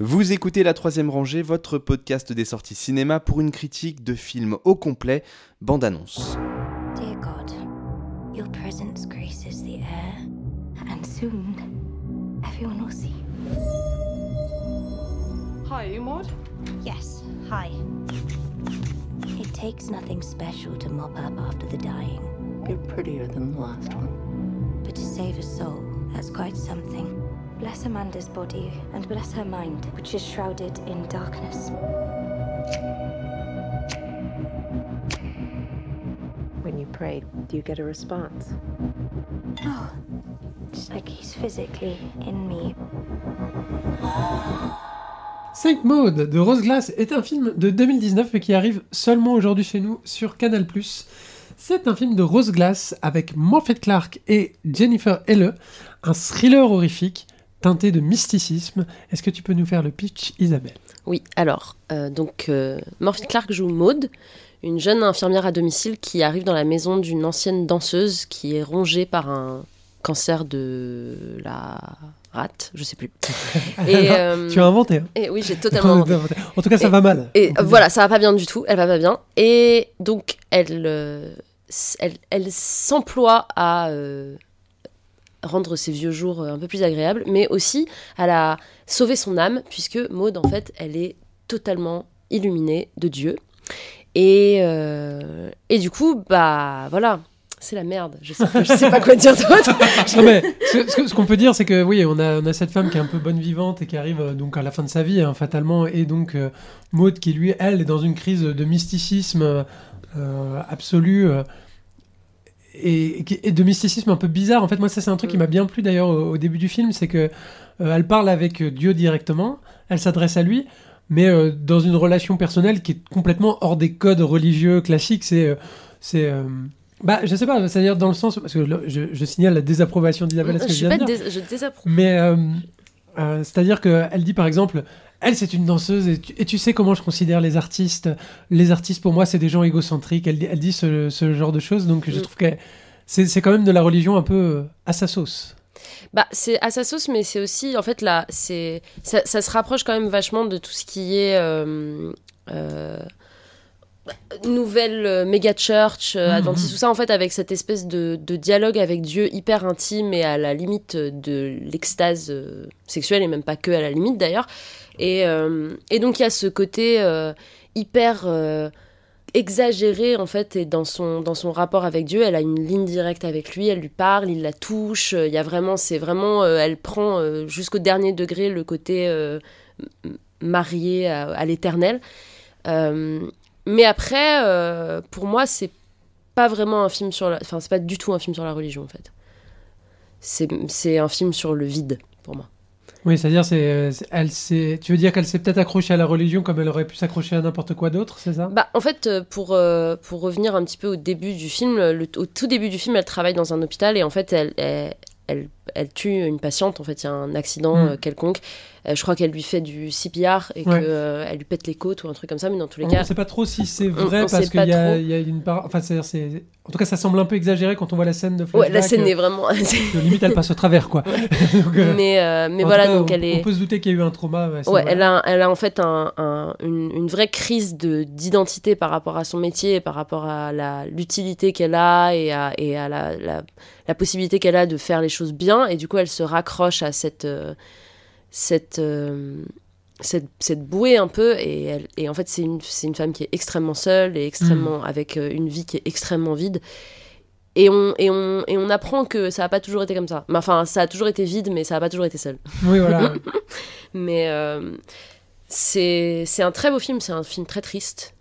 Vous écoutez La Troisième Rangée, votre podcast des sorties cinéma pour une critique de film au complet, bande-annonce. Dear God, your presence graces the air, and soon everyone will see. Hi, you Maud? Yes, hi. It takes nothing special to mop up after the dying, You're prettier than the last one. but to save a soul, that's quite something. Bless Amanda's body and bless her mind, which is shrouded in darkness. When you pray, do you get a response? Oh, it's like he's physically in me. Saint Maud de Rose Glass est un film de 2019 mais qui arrive seulement aujourd'hui chez nous sur Canal+. C'est un film de Rose Glass avec Morphet Clark et Jennifer Helle, un thriller horrifique teinté de mysticisme. Est-ce que tu peux nous faire le pitch, Isabelle? Oui, alors, euh, donc, euh, Morphy Clark joue Maude, une jeune infirmière à domicile qui arrive dans la maison d'une ancienne danseuse qui est rongée par un cancer de la rate, je sais plus. Et, euh, Tu as inventé. hein et oui, j'ai totalement inventé. En tout cas, ça Et- va mal. Et voilà, ça va pas bien du tout, elle va pas bien. Et donc, elle, euh, elle, elle s'emploie à euh, rendre ses vieux jours euh, un peu plus agréables, mais aussi à la sauver son âme, puisque Maud, en fait, elle est totalement illuminée de Dieu. Et, euh, et du coup, bah voilà, c'est la merde. Je sais, sais pas quoi dire d'autre. Ce, ce ce qu'on peut dire, c'est que oui, on a, on a cette femme qui est un peu bonne vivante et qui arrive euh, donc à la fin de sa vie, hein, fatalement, et donc euh, Maud qui, lui, elle, est dans une crise de mysticisme absolu. Et, de mysticisme un peu bizarre. En fait, moi, ça, c'est un truc qui m'a bien plu d'ailleurs au, au début du film, c'est que euh, elle parle avec Dieu directement, elle s'adresse à lui, mais euh, dans une relation personnelle qui est complètement hors des codes religieux classiques. C'est, euh, c'est, euh, bah, je sais pas, c'est-à-dire dans le sens, parce que je, je signale la désapprobation d'Isabelle à ce que je je viens de dire. dés- je désapprouve. Mais euh, c'est-à-dire qu'elle dit par exemple, elle c'est une danseuse et tu, et tu sais comment je considère les artistes. Les artistes pour moi c'est des gens égocentriques. Elle, dit- elle dit ce, ce genre de choses, donc je Mm. trouve que c'est quand même de la religion un peu euh, à sa sauce. Bah, c'est à sa sauce, mais c'est aussi, en fait, là, c'est ça, ça se rapproche quand même vachement de tout ce qui est euh, euh, nouvelle euh, méga church, euh. Adventiste, tout ça, en fait, avec cette espèce de, de dialogue avec Dieu hyper intime et à la limite de l'extase euh, sexuelle, et même pas que à la limite d'ailleurs. Et, euh, et donc, il y a ce côté euh, hyper. euh, exagéré en fait et dans son dans son rapport avec Dieu elle a une ligne directe avec lui elle lui parle il la touche euh, il y a vraiment c'est vraiment euh, elle prend euh, jusqu'au dernier degré le côté euh, marié à, à l'éternel Euh, mais après euh, pour moi c'est pas vraiment un film sur la enfin c'est pas du tout un film sur la religion en fait c'est c'est un film sur le vide pour moi Oui, c'est-à-dire c'est c'est- elle tu veux dire qu'elle s'est peut-être accrochée à la religion comme elle aurait pu s'accrocher à n'importe quoi d'autre, c'est ça? Bah, en fait, euh, pour, euh, pour revenir un petit peu au début du film, le, au tout début du film, elle travaille dans un hôpital et en fait, elle, elle, elle, elle tue une patiente. En fait, il y a un accident Mm. euh, quelconque. Euh, je crois qu'elle lui fait du CPR et Ouais. qu'elle lui pète les côtes ou un truc comme ça, mais dans tous les On cas. ne sait pas trop si c'est on- vrai on parce qu'il y, a- y une part. Enfin, c'est- en tout cas, ça semble un peu exagéré quand on voit la scène de Ouais, la flashback, scène euh, est vraiment. que limite, elle passe au travers, quoi. Donc, euh, mais euh, mais voilà, cas, donc on, elle est. on peut se douter qu'il y a eu un trauma. ouais, Ouais, elle a, elle a en fait un, un- une, une vraie crise de d'identité par rapport à son métier, et par rapport à la l'utilité qu'elle a et à, et à la, la, la possibilité qu'elle a de faire les choses bien. Et du coup, elle se raccroche à cette, euh, cette, euh, cette, cette bouée un peu. Et, elle, et en fait, c'est une, une femme qui est extrêmement seule et extrêmement, avec euh, une vie qui est extrêmement vide. Et on, et, on, et on apprend que ça n'a pas toujours été comme ça. Enfin, ça a toujours été vide, mais ça n'a pas toujours été seul. Oui, voilà. Mais euh, c'est un très beau film, c'est un film très triste.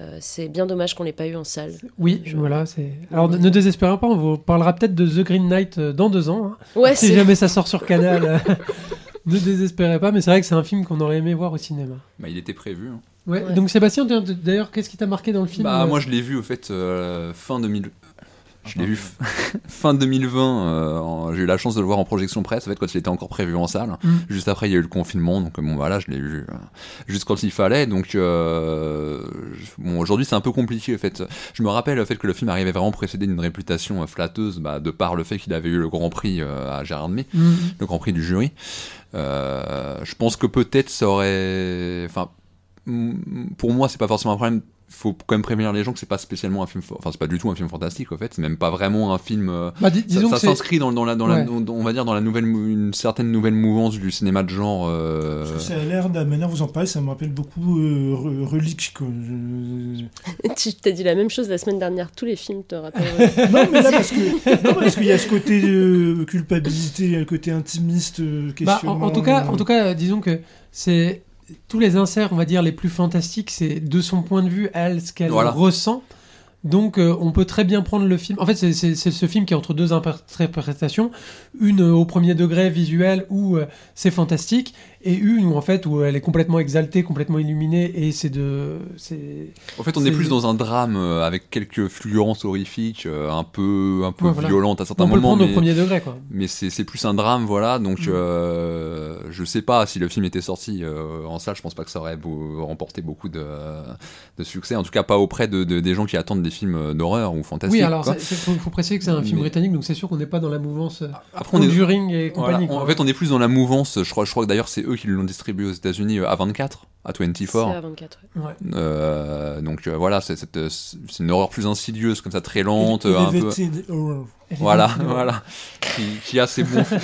Euh, c'est bien dommage qu'on l'ait pas eu en salle. Oui, Je- voilà. c'est. Alors, ne, ne désespérez pas, on vous parlera peut-être de The Green Knight dans deux ans. hein. Ouais, si jamais ça sort sur Canal, ne désespérez pas. Mais c'est vrai que c'est un film qu'on aurait aimé voir au cinéma. Bah, il était prévu. hein. Ouais. Ouais. Donc, Sébastien, d'ailleurs, qu'est-ce qui t'a marqué dans le film Bah, euh moi, je l'ai vu au fait euh, fin 2000. Je l'ai vu fin 2020. euh, J'ai eu la chance de le voir en projection presse, en fait, quand il était encore prévu en salle. Mm. Juste après, il y a eu le confinement, donc bon, voilà, je l'ai vu euh, juste quand il fallait. Donc, euh, bon, aujourd'hui, c'est un peu compliqué, en fait. Je me rappelle le fait que le film arrivait vraiment précédé d'une réputation euh, flatteuse, bah, de par le fait qu'il avait eu le Grand Prix euh, à Gérardmer, Mhm. le Grand Prix du jury. Euh, je pense que peut-être ça aurait, enfin, mm, pour moi, c'est pas forcément un problème. Faut quand même prévenir les gens que c'est pas spécialement un film, enfin c'est pas du tout un film fantastique en fait, c'est même pas vraiment un film. euh, Bah, dis- ça- s'inscrit dans, dans la, dans la, Ouais. dans- dans- on va dire dans la nouvelle, une certaine nouvelle mouvance du cinéma de genre. euh, Ça a l'air, de la manière dont vous en parlez, ça me rappelle beaucoup euh, Re- Relique. Quoi. Je- tu t'as dit la même chose la semaine dernière. Tous les films te rappellent. Non, mais là, parce que non, parce qu'il y a ce côté euh, culpabilité, il y a le côté intimiste, euh, Bah, en, en tout cas, en tout cas, disons que c'est tous les inserts, on va dire les plus fantastiques, c'est de son point de vue, elle, ce qu'elle Voilà. ressent. Donc, euh, on peut très bien prendre le film. En fait, c'est- ce film qui est entre deux interprétations, une euh, au premier degré visuel où euh, c'est fantastique, et une où en fait où elle est complètement exaltée, complètement illuminée, et c'est de, c'est En fait, on est, plus dans un drame euh, avec quelques fulgurances horrifiques, euh, un peu, un peu Ouais, voilà. violentes à certains on peut le moments. prendre au mais- premier degré, quoi. mais c'est plus un drame voilà donc Mm. euh, je sais pas si le film était sorti euh, en salle je pense pas que ça aurait beau- remporté beaucoup de, de succès en tout cas pas auprès de, de- des gens qui attendent des films d'horreur ou fantastiques Oui, alors il faut, faut préciser que c'est un film Mais- britannique, donc c'est sûr qu'on n'est pas dans la mouvance après on est et compagnie. quoi. en fait on est plus dans la mouvance je crois, je crois que d'ailleurs c'est eux qui l'ont distribué aux États-Unis euh, à 24 à 24 C'est à 24. ouais. Ouais. Euh, donc euh, voilà c'est une horreur plus insidieuse comme ça très lente ele- un peu horror. voilà voilà qui, qui a ses bons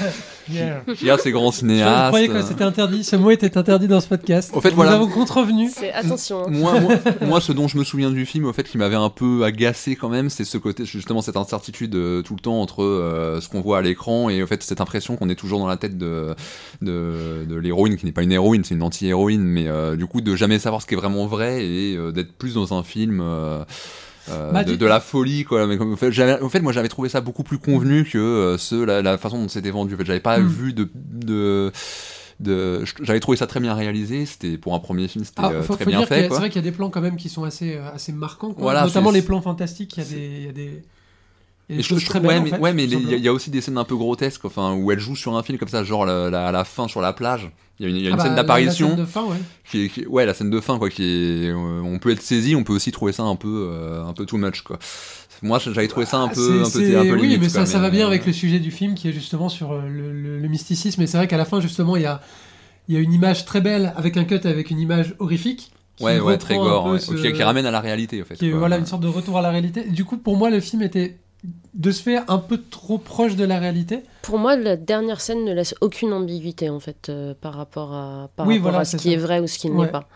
Yeah. qui a ses grands Je cinéastes croyais que c'était interdit. Ce mot était interdit dans ce podcast. Au fait, Nous voilà. avons contrevenu. C'est attention. hein. moi, moi, moi, ce dont je me souviens du film, au fait, qui m'avait un peu agacé quand même, c'est ce côté, justement, cette incertitude euh, tout le temps entre euh, ce qu'on voit à l'écran et au fait cette impression qu'on est toujours dans la tête de de, de l'héroïne, qui n'est pas une héroïne, c'est une anti-héroïne, mais euh, du coup de jamais savoir ce qui est vraiment vrai et euh, d'être plus dans un film. euh, Bah, de, la folie quoi mais comme, en fait, j'avais- en fait moi j'avais trouvé ça beaucoup plus convenu que ce la, la façon dont c'était vendu en fait j'avais pas Mm. vu de, de j'avais trouvé ça très bien réalisé c'était pour un premier film c'était Ah, euh, très bien fait c'est vrai qu'il y a des plans quand même qui sont assez, assez marquants. quoi. Voilà, Notamment les plans fantastiques. Il y a des, il y a des, il y a des Et je- choses je- très ouais, belles. en mais, fait, ouais, mais il y, a- y aussi des scènes un peu grotesques, enfin, où elle joue sur un film comme ça, genre la- la- à la fin sur la plage. Il y a une, il y a une Ah bah, scène la- la d'apparition, scène de fin, ouais. qui, est- qui est- ouais, la scène de fin, quoi, qui est, euh, on peut être saisi, on peut aussi trouver ça un peu, euh, un peu too much, quoi. Moi, j'avais trouvé ça un Ah, peu, un peu, un peu oui, mais quoi, ça, ça va bien euh, avec le sujet du film qui est justement sur euh, le, le- le mysticisme. Et c'est vrai qu'à la fin, justement, il y a, y a une image très belle avec un cut avec une image horrifique. Ouais, ouais, très gore, peu ouais, ce- qui, qui ramène à la réalité, en fait. qui est voilà une sorte de retour à la réalité. Du coup, pour moi, le film était de se faire un peu trop proche de la réalité. Pour moi, la dernière scène ne laisse aucune ambiguïté en fait euh, par rapport à, par Oui, rapport voilà, à ce qui ça. est vrai ou ce qui Ouais. n'est pas.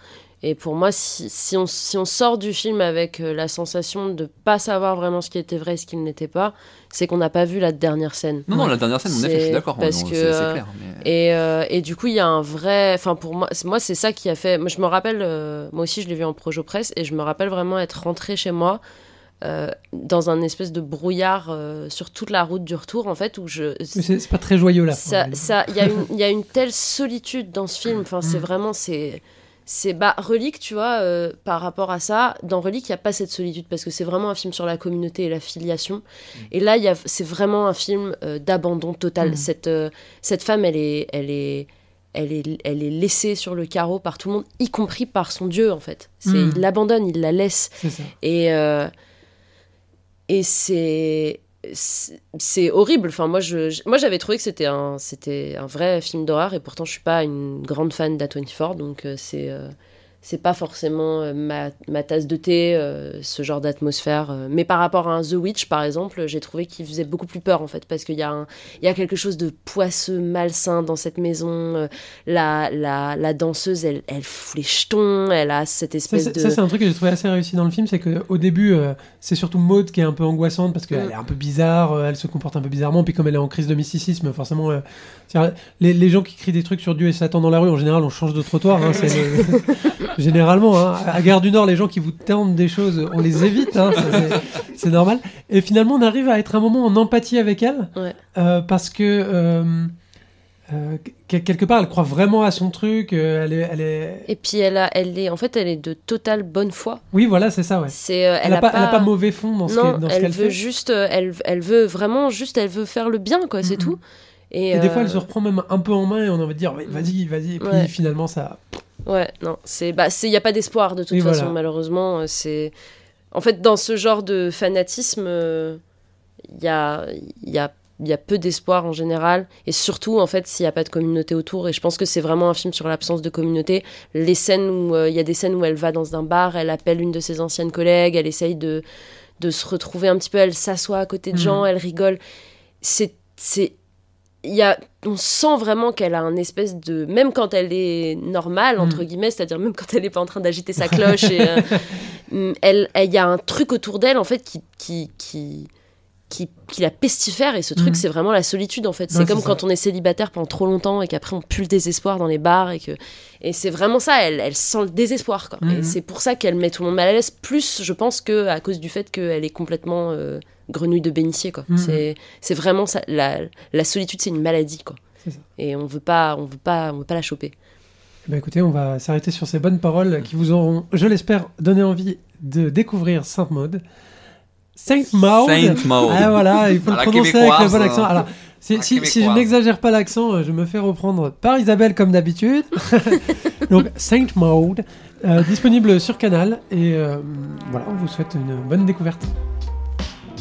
Et pour moi, si, si on, si on sort du film avec euh, la sensation de pas savoir vraiment ce qui était vrai et ce qui n'était pas, c'est qu'on n'a pas vu la dernière scène. Non, non, la dernière scène, en effet, je suis d'accord, parce on- que, c'est c'est euh, clair. mais- Et, euh, et du coup, il y a un vrai. Enfin, pour moi, c'est- moi c'est ça qui a fait. Moi, je me rappelle, euh, moi aussi, je l'ai vu en projo presse, et je me rappelle vraiment être rentrée chez moi euh, dans un espèce de brouillard euh, sur toute la route du retour, en fait, où je. C'est pas très joyeux là. Ça, ça, il y a une, y a une telle solitude dans ce film. Enfin, c'est Mm. vraiment, c'est, c'est bah Relique, tu vois, euh, par rapport à ça. Dans Relique, il y a pas cette solitude parce que c'est vraiment un film sur la communauté et la filiation. Et là, c'est vraiment un film d'abandon total. Mm. Cette, cette femme, elle est, elle est, elle est, elle est laissée sur le carreau par tout le monde, y compris par son dieu en fait. C'est, Mm. il l'abandonne, il la laisse. Et, euh, et c'est, c'est horrible. Enfin, moi, moi, j'avais trouvé que c'était un, c'était un vrai film d'horreur, et pourtant, je suis pas une grande fan d'A24, donc euh, c'est, euh, c'est pas forcément euh, ma, ma tasse de thé, euh, ce genre d'atmosphère. euh. Mais par rapport à un The Witch, par exemple, j'ai trouvé qu'il faisait beaucoup plus peur, en fait, parce qu'il y a, un, y a quelque chose de poisseux, malsain dans cette maison. La, la, la danseuse, elle, elle fout les jetons, elle a cette Ça, espèce c'est de... ça, c'est un truc que j'ai trouvé assez réussi dans le film, c'est qu'au début, euh, c'est surtout Maud qui est un peu angoissante parce qu'elle Mm. est un peu bizarre, elle se comporte un peu bizarrement, puis comme elle est en crise de mysticisme, forcément, euh, les, les gens qui crient des trucs sur Dieu et Satan dans la rue, en général, on change de trottoir. hein, c'est le- Généralement, hein, à Gare du Nord, les gens qui vous tentent des choses, on les évite, hein, c'est- normal. Et finalement, on arrive à être un moment en empathie avec elle, Ouais. euh, parce que. euh, euh, que- quelque part, elle croit vraiment à son truc. elle est, elle est... Et puis elle a, elle est, en fait, elle est de totale bonne foi. Oui, voilà, c'est ça, ouais. C'est, Elle, a, pas, elle mauvais fond dans ce qu'elle ce elle qu'elle veut fait. juste, elle, elle veut vraiment juste, elle veut faire le bien, quoi, c'est tout. Et, Et des fois, elle se reprend même un peu en main et on a envie de dire, vas-y, vas-y. Et puis Ouais. finalement, ça. Ouais, non, c'est, bah, c'est, y a pas d'espoir de toute façon, voilà. malheureusement. euh, C'est, en fait, dans ce genre de fanatisme, il y a, y a, y a peu d'espoir en général, et surtout, en fait, s'il y a pas de communauté autour. Et je pense que c'est vraiment un film sur l'absence de communauté. Les scènes où il y a des scènes où elle va dans un bar, elle appelle une de ses anciennes collègues, elle essaye de de se retrouver un petit peu, elle s'assoit à côté de Mhm. gens, elle rigole. C'est, c'est, il y a, on sent vraiment qu'elle a un espèce de, même quand elle est normale entre Mhm. guillemets, c'est-à-dire même quand elle n'est pas en train d'agiter sa cloche, euh, mm, elle, elle- il y a un truc autour d'elle en fait qui, qui, qui qui, qui la pestifère et ce truc Mhm. c'est vraiment la solitude en fait c'est Ouais, comme quand ça. on est célibataire pendant trop longtemps et qu'après on pue le désespoir dans les bars et que et c'est vraiment ça elle, elle sent le désespoir quoi. et Mhm. c'est pour ça qu'elle met tout le monde mal à l'aise plus je pense que à cause du fait qu'elle est complètement euh, grenouille de bénitier quoi Mhm. c'est c'est vraiment ça la, la solitude c'est une maladie quoi et on veut pas on veut pas on veut pas la choper Bah écoutez, on va s'arrêter sur ces bonnes paroles qui vous auront, je l'espère, donné envie de découvrir Sainte Maud. Sainte Maud. Ah voilà, il faut le prononcer avec le bon accent. hein. Alors, si, je n'exagère pas l'accent, euh, je me fais reprendre par Isabelle comme d'habitude. Donc Sainte Maud, euh, disponible sur Canal. Et euh, voilà, on vous souhaite une bonne découverte.